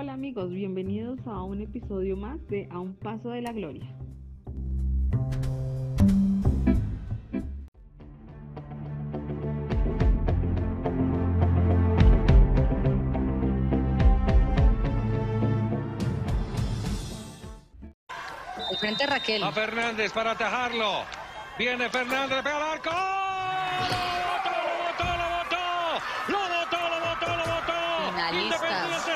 Hola amigos, bienvenidos a un episodio más de A un Paso de la Gloria. Al frente Raquel. A Fernández para atajarlo. Viene Fernández, pega al arco.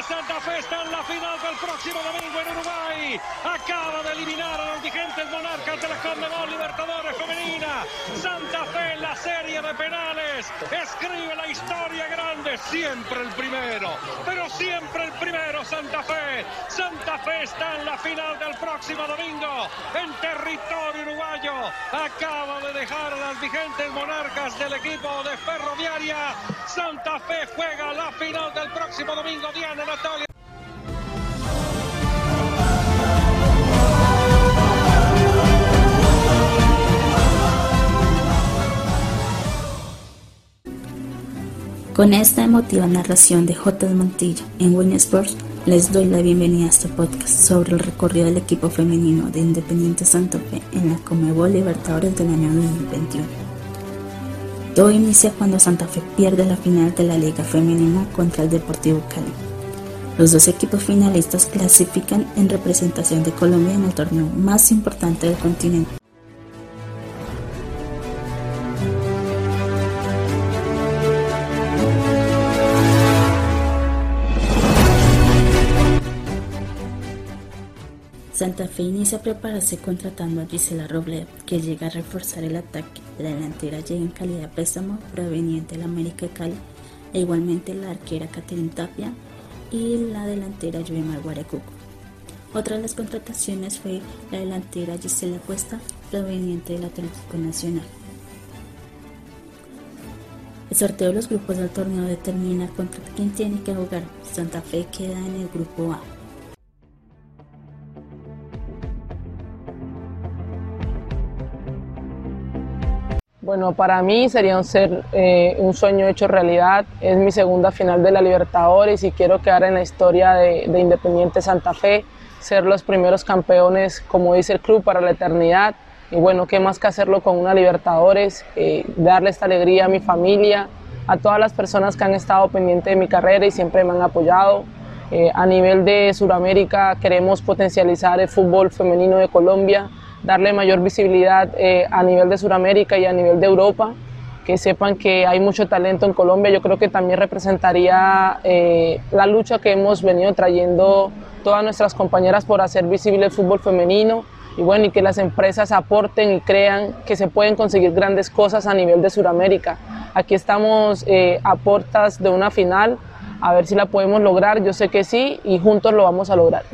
Santa Fe está en la final del próximo domingo en Uruguay. Acaba de eliminar a los vigentes monarcas de la Conmebol Libertadores Femenina. Santa Fe en la serie de penales. Escribe la historia grande. Siempre el primero. Pero siempre el primero Santa Fe. Santa Fe está en la final del próximo domingo en territorio uruguayo. Acaba de dejar a las vigentes monarcas del equipo de Ferroviaria. Santa Fe juega la final del próximo domingo. Diana Con esta emotiva narración de J. Mantilla en Win Sports, les doy la bienvenida a este podcast sobre el recorrido del equipo femenino de Independiente Santa Fe en la Comebol Libertadores del año 2021. Todo inicia cuando Santa Fe pierde la final de la Liga Femenina contra el Deportivo Cali. Los dos equipos finalistas clasifican en representación de Colombia en el torneo más importante del continente. Santa Fe inicia a prepararse contratando a Gisela Robledo, que llega a reforzar el ataque. La delantera llega en calidad de préstamo proveniente del América de Cali, e igualmente la arquera Catherine Tapia y la delantera Joemar Guarecuco. Otra de las contrataciones fue la delantera Gisela Cuesta, proveniente del Atlético Nacional. El sorteo de los grupos del torneo determina contra quién tiene que jugar. Santa Fe queda en el grupo A. Bueno, para mí sería un, ser, eh, un sueño hecho realidad. Es mi segunda final de la Libertadores y quiero quedar en la historia de, de Independiente Santa Fe, ser los primeros campeones, como dice el club, para la eternidad. Y bueno, qué más que hacerlo con una Libertadores, eh, darle esta alegría a mi familia, a todas las personas que han estado pendientes de mi carrera y siempre me han apoyado. Eh, a nivel de Sudamérica queremos potencializar el fútbol femenino de Colombia, darle mayor visibilidad eh, a nivel de Sudamérica y a nivel de Europa, que sepan que hay mucho talento en Colombia. Yo creo que también representaría eh, la lucha que hemos venido trayendo todas nuestras compañeras por hacer visible el fútbol femenino y bueno, y que las empresas aporten y crean que se pueden conseguir grandes cosas a nivel de Sudamérica. Aquí estamos eh, a puertas de una final, a ver si la podemos lograr, yo sé que sí y juntos lo vamos a lograr.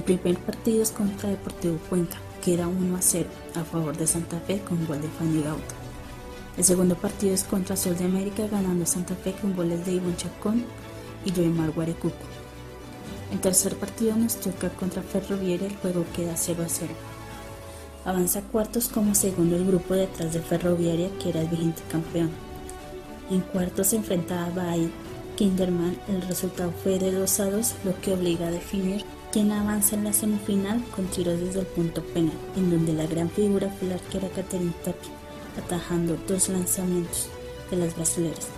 El primer partido es contra Deportivo Cuenca, que era 1 a 0 a favor de Santa Fe con gol de Fanny Gauta. El segundo partido es contra Sol de América, ganando Santa Fe con goles de Ivonne Chacón y Joemar Guarecuco. El tercer partido nos toca contra Ferroviaria, el juego queda 0 a 0. Avanza cuartos como segundo el grupo detrás de Ferroviaria, que era el vigente campeón. En cuartos se enfrentaba a Bahía Kinderman, el resultado fue de 2 a 2, lo que obliga a definir quien avanza en la semifinal con tiros desde el punto penal, en donde la gran figura fue la arquera Catherine Tapia, atajando dos lanzamientos de las brasileras.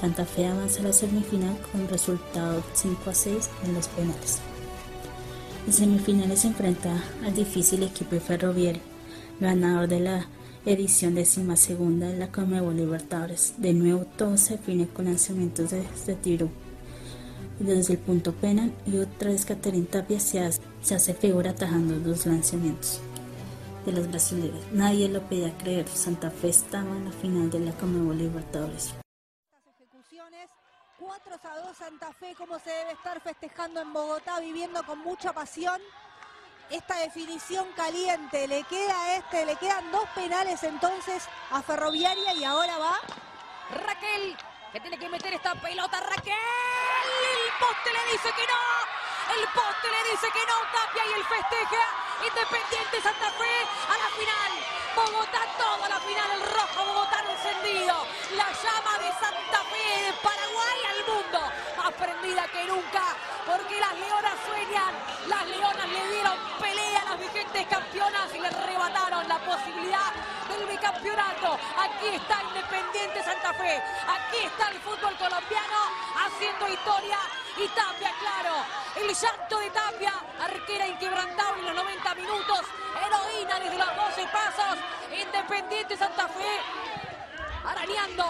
Santa Fe avanza a la semifinal con resultado 5 a 6 en los penales. En semifinales se enfrenta al difícil equipo ferroviario, ganador de la edición décima segunda de la Conmebol Libertadores. De nuevo todo se define con lanzamientos de, de tiro desde el punto penal y otra vez Catherine Tapia se hace, se hace figura atajando dos lanzamientos de los brasileños. Nadie lo podía creer, Santa Fe estaba en la final de la Conmebol Libertadores. ejecuciones. 4 a 2 Santa Fe, como se debe estar festejando en Bogotá, viviendo con mucha pasión esta definición caliente. Le queda a este, le quedan dos penales entonces a Ferroviaria y ahora va Raquel, que tiene que meter esta pelota. Raquel. El poste le dice que no. El poste le dice que no. Tapia y el festeja. Independiente Santa Fe a la final. Bogotá, toda la final, el rojo Bogotá encendido. La llama de Santa Fe, de Paraguay al mundo, más prendida que nunca, porque las leonas sueñan, las leonas le dieron pelea a las vigentes campeonas y le arrebataron la posibilidad del bicampeonato. Aquí está Independiente Santa Fe, aquí está el fútbol colombiano haciendo historia y Tapia, claro, el llanto de Tapia, arquera inquebrantable en los 90 minutos, heroína desde los 12 pasos, Independiente Santa Fe, arañando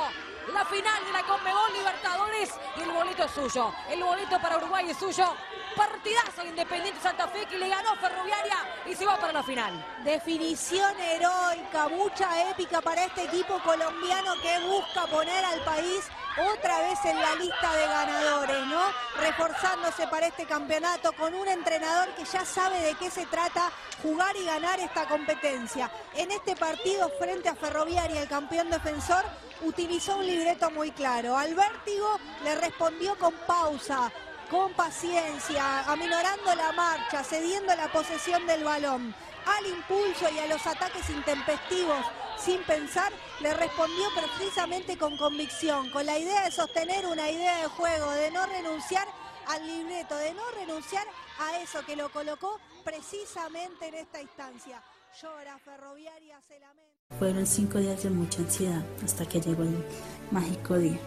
la final de la Conmebol Libertadores. Y el boleto es suyo, el boleto para Uruguay es suyo, partidazo de Independiente Santa Fe que le ganó Ferroviaria y se va para la final. Definición heroica, mucha épica para este equipo colombiano que busca poner al país otra vez en la lista de ganadores, ¿no? Reforzándose para este campeonato con un entrenador que ya sabe de qué se trata jugar y ganar esta competencia. En este partido frente a Ferroviaria, el campeón defensor, utilizó un libreto muy claro. Al vértigo le respondió con pausa, con paciencia, aminorando la marcha, cediendo la posesión del balón. Al impulso y a los ataques intempestivos, sin pensar, le respondió precisamente con convicción, con la idea de sostener una idea de juego, de no renunciar al libreto, de no renunciar a eso que lo colocó precisamente en esta instancia. Llora, ferroviaria, se lamenta. Fueron cinco días de mucha ansiedad hasta que llegó el mágico día.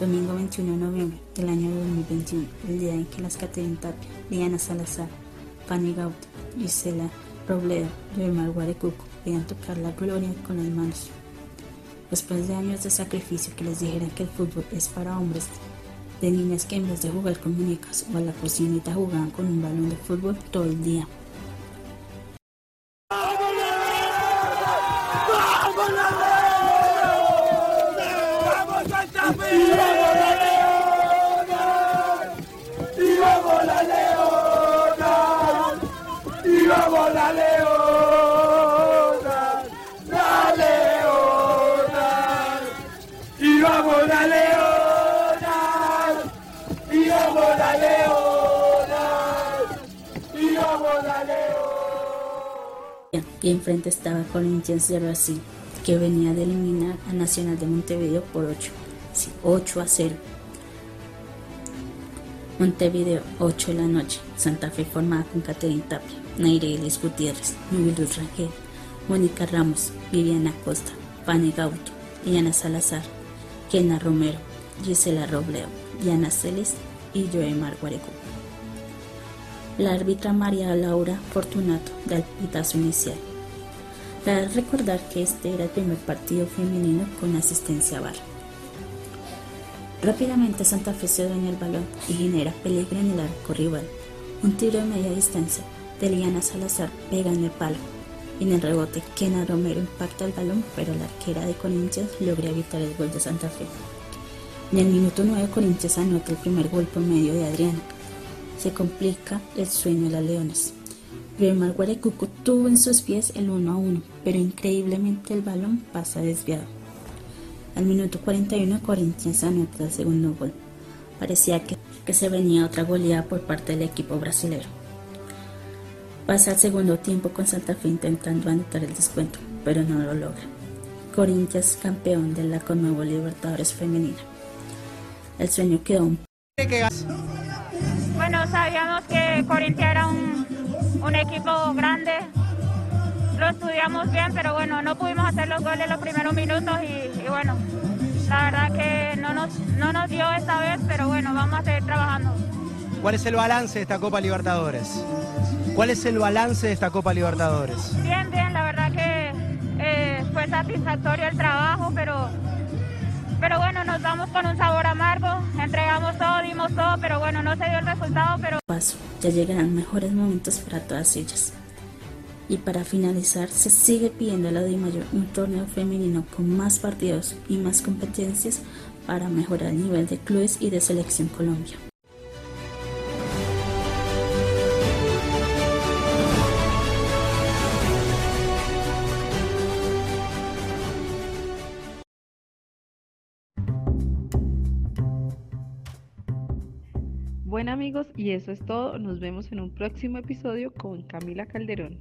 Domingo 21 de noviembre del año 2021, el día en que las Caterina Tapia, Diana Salazar, Fanny Gauto, Gisela Robledo Omar Guarecuco podían tocar la gloria con las manos. Después de años de sacrificio que les dijeran que el fútbol es para hombres, de niñas que en vez de jugar con muñecas o a la cocinita jugaban con un balón de fútbol todo el día. y enfrente estaba Corinthians de Brasil, que venía de eliminar a Nacional de Montevideo por 8, 8 a 0. Montevideo, 8 de la noche. Santa Fe formada con Caterina Tapia, Nairelis Gutiérrez, Nubilus Rangel, Mónica Ramos, Viviana Costa, Fanny Gauto, Diana Salazar, Kena Romero, Gisela Robleo, Diana Celis y Joemar Guarecu. La árbitra María Laura Fortunato da el pitazo inicial. Para recordar que este era el primer partido femenino con asistencia VAR. Rápidamente Santa Fe se dueña el balón y genera peligro en el arco rival. Un tiro de media distancia de Liana Salazar pega en el palo. En el rebote, Kena Romero impacta el balón, pero la arquera de Corinthians logra evitar el gol de Santa Fe. En el minuto 9, Corinthians anota el primer gol por medio de Adriana. Se complica el sueño de las Leones. Guermar Guarecuco tuvo en sus pies el 1 a 1, pero increíblemente el balón pasa desviado. Al minuto 41, Corinthians anota el segundo gol. Parecía que, que se venía otra goleada por parte del equipo brasilero. Pasa el segundo tiempo con Santa Fe intentando anotar el descuento, pero no lo logra. Corinthians campeón de la Conmebol Libertadores femenina. El sueño quedó Bueno, sabíamos que Corinthians era un, un equipo grande, lo estudiamos bien, pero bueno, no pudimos hacer los goles los primeros minutos y, y bueno, la verdad que no nos, no nos dio esta vez, pero bueno, vamos a seguir trabajando. ¿Cuál es el balance de esta Copa Libertadores? ¿Cuál es el balance de esta Copa Libertadores? Bien, bien, la verdad que eh, fue satisfactorio el trabajo, pero, pero bueno, nos vamos con un sabor amargo, entregamos todo, dimos todo, pero bueno, no se dio el resultado, pero... paso, ya llegarán mejores momentos para todas ellas. Y para finalizar, se sigue pidiendo a la DIMAYOR un torneo femenino con más partidos y más competencias para mejorar el nivel de clubes y de selección Colombia. Bueno amigos, y eso es todo. Nos vemos en un próximo episodio con Camila Calderón.